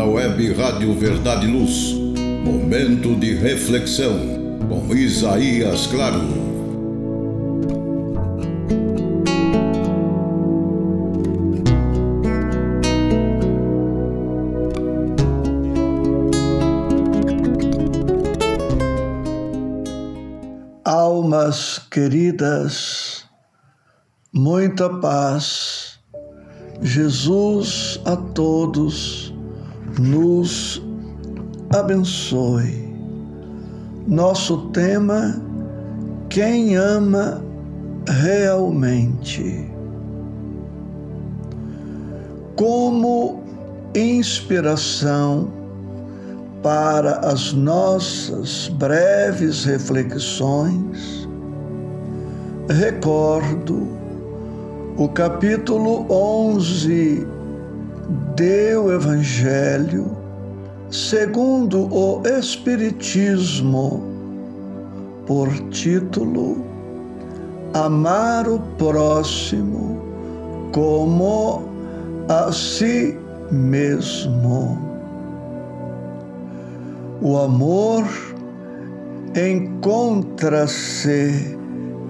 na web Rádio Verdade e Luz. Momento de reflexão com Isaías Claro. Almas queridas, muita paz Jesus a todos nos abençoe. Nosso tema: quem ama realmente. Como inspiração para as nossas breves reflexões, recordo o capítulo 11 do Evangelho segundo o Espiritismo, por título Amar o próximo como a si mesmo. O amor encontra-se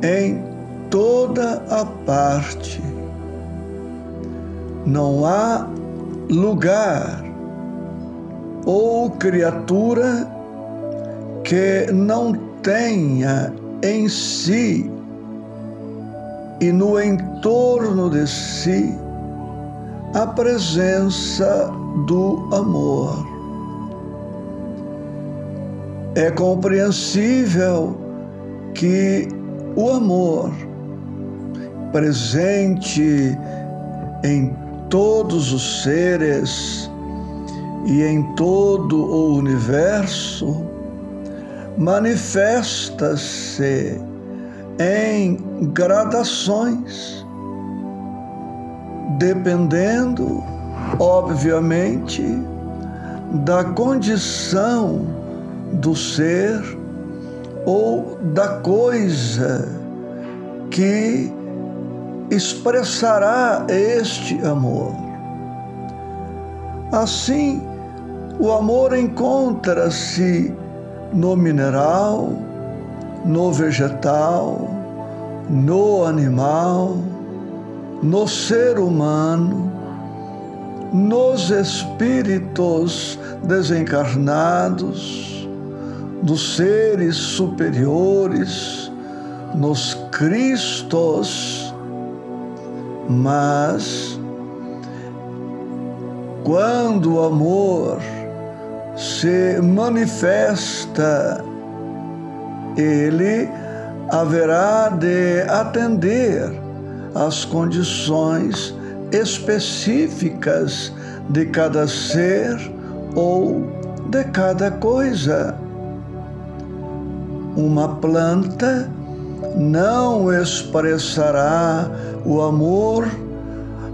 em toda a parte. Não há lugar ou criatura que não tenha em si e no entorno de si a presença do amor. É compreensível que o amor presente em todos os seres e em todo o universo, manifesta-se em gradações, dependendo, obviamente, da condição do ser ou da coisa que expressará este amor. Assim, o amor encontra-se no mineral, no vegetal, no animal, no ser humano, nos espíritos desencarnados, dos seres superiores, nos Cristos, mas quando o amor se manifesta, ele haverá de atender às condições específicas de cada ser ou de cada coisa. Uma planta não expressará o amor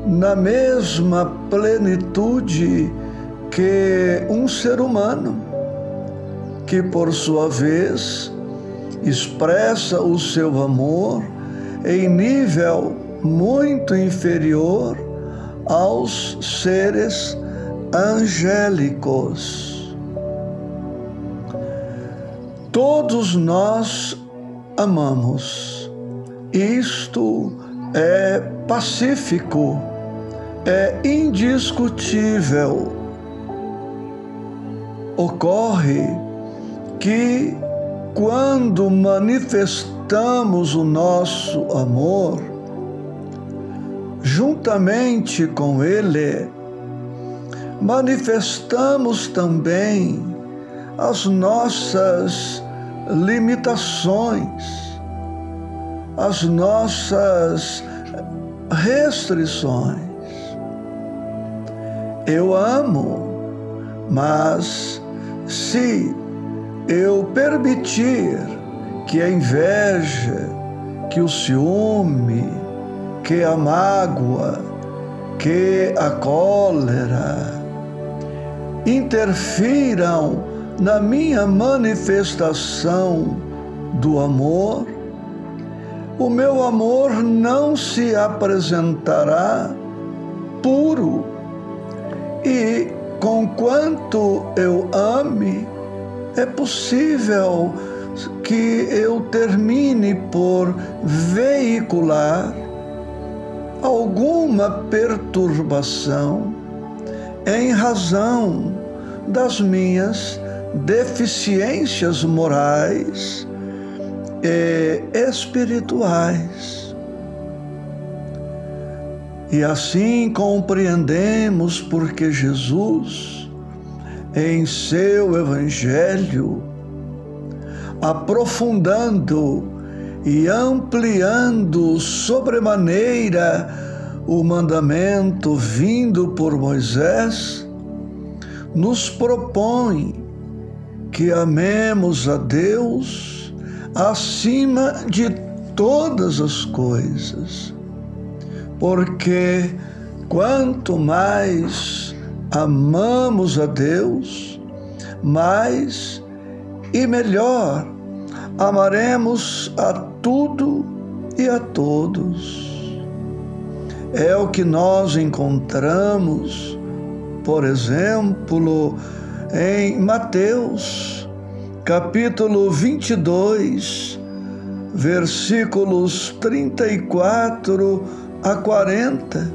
na mesma plenitude que um ser humano, que por sua vez expressa o seu amor em nível muito inferior aos seres angélicos. Todos nós amamos. Isto é pacífico, é indiscutível. Ocorre que quando manifestamos o nosso amor, juntamente com Ele, manifestamos também as nossas limitações, as nossas restrições. Eu amo, mas se eu permitir que a inveja, que o ciúme, que a mágoa, que a cólera interfiram na minha manifestação do amor, o meu amor não se apresentará puro. E conquanto eu ame, é possível que eu termine por veicular alguma perturbação em razão das minhas deficiências morais e espirituais. E assim compreendemos porque Jesus, em seu Evangelho, aprofundando e ampliando sobremaneira o mandamento vindo por Moisés, nos propõe que amemos a Deus acima de todas as coisas, porque quanto mais amamos a Deus, mais e melhor amaremos a tudo e a todos. É o que nós encontramos, por exemplo, em Mateus, capítulo 22, versículos 34 a 40,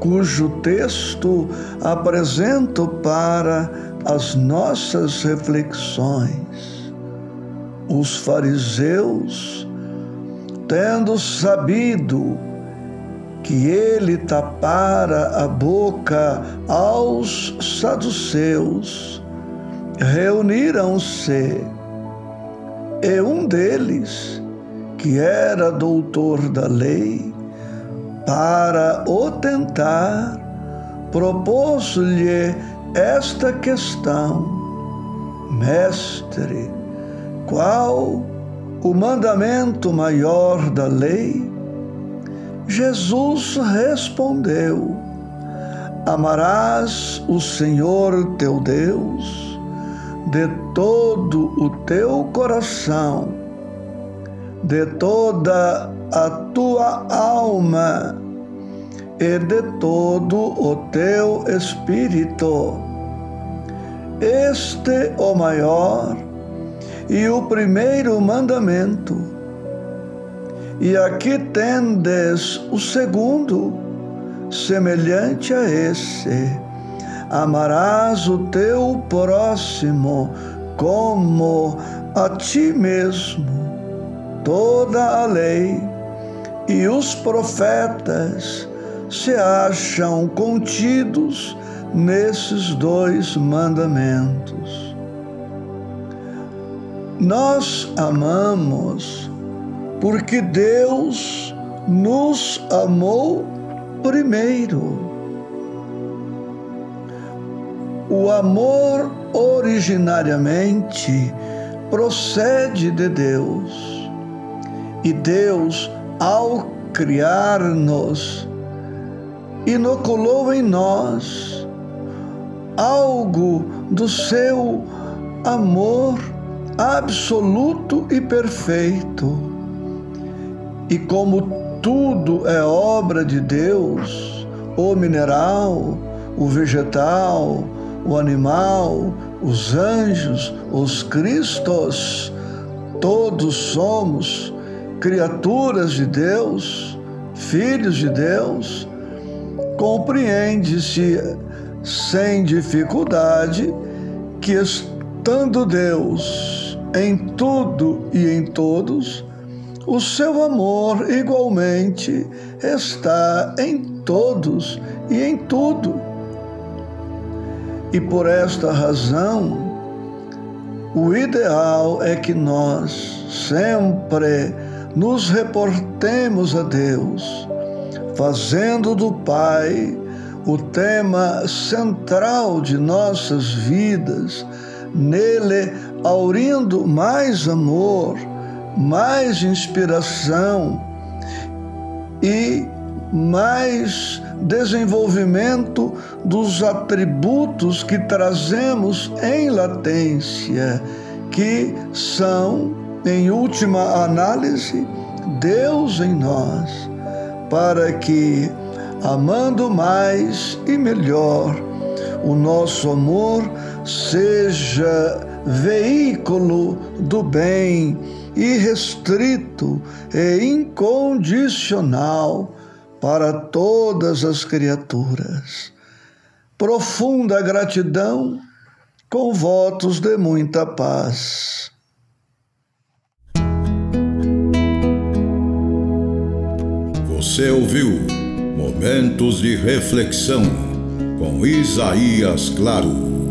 cujo texto apresento para as nossas reflexões. Os fariseus, tendo sabido que ele tapara a boca aos saduceus, reuniram-se, e um deles, que era doutor da lei, para o tentar, propôs-lhe esta questão: Mestre, qual o mandamento maior da lei? Jesus respondeu: Amarás o Senhor teu Deus de todo o teu coração, de toda a tua alma e de todo o teu espírito. Este o maior e o primeiro mandamento. E aqui tendes o segundo, semelhante a esse: amarás o teu próximo como a ti mesmo. Toda a lei e os profetas se acham contidos nesses dois mandamentos. Nós amamos porque Deus nos amou primeiro. O amor originariamente procede de Deus. E Deus, ao criar-nos, inoculou em nós algo do seu amor absoluto e perfeito. E como tudo é obra de Deus, o mineral, o vegetal, o animal, os anjos, os cristos, todos somos criaturas de Deus, filhos de Deus, compreende-se sem dificuldade que estando Deus em tudo e em todos, o seu amor igualmente está em todos e em tudo. E por esta razão, o ideal é que nós sempre nos reportemos a Deus, fazendo do Pai o tema central de nossas vidas, nele aurindo mais amor, mais inspiração e mais desenvolvimento dos atributos que trazemos em latência, que são, em última análise, Deus em nós, para que, amando mais e melhor, o nosso amor seja veículo do bem, irrestrito e incondicional para todas as criaturas. Profunda gratidão com votos de muita paz. Você ouviu Momentos de Reflexão com Isaías Claro.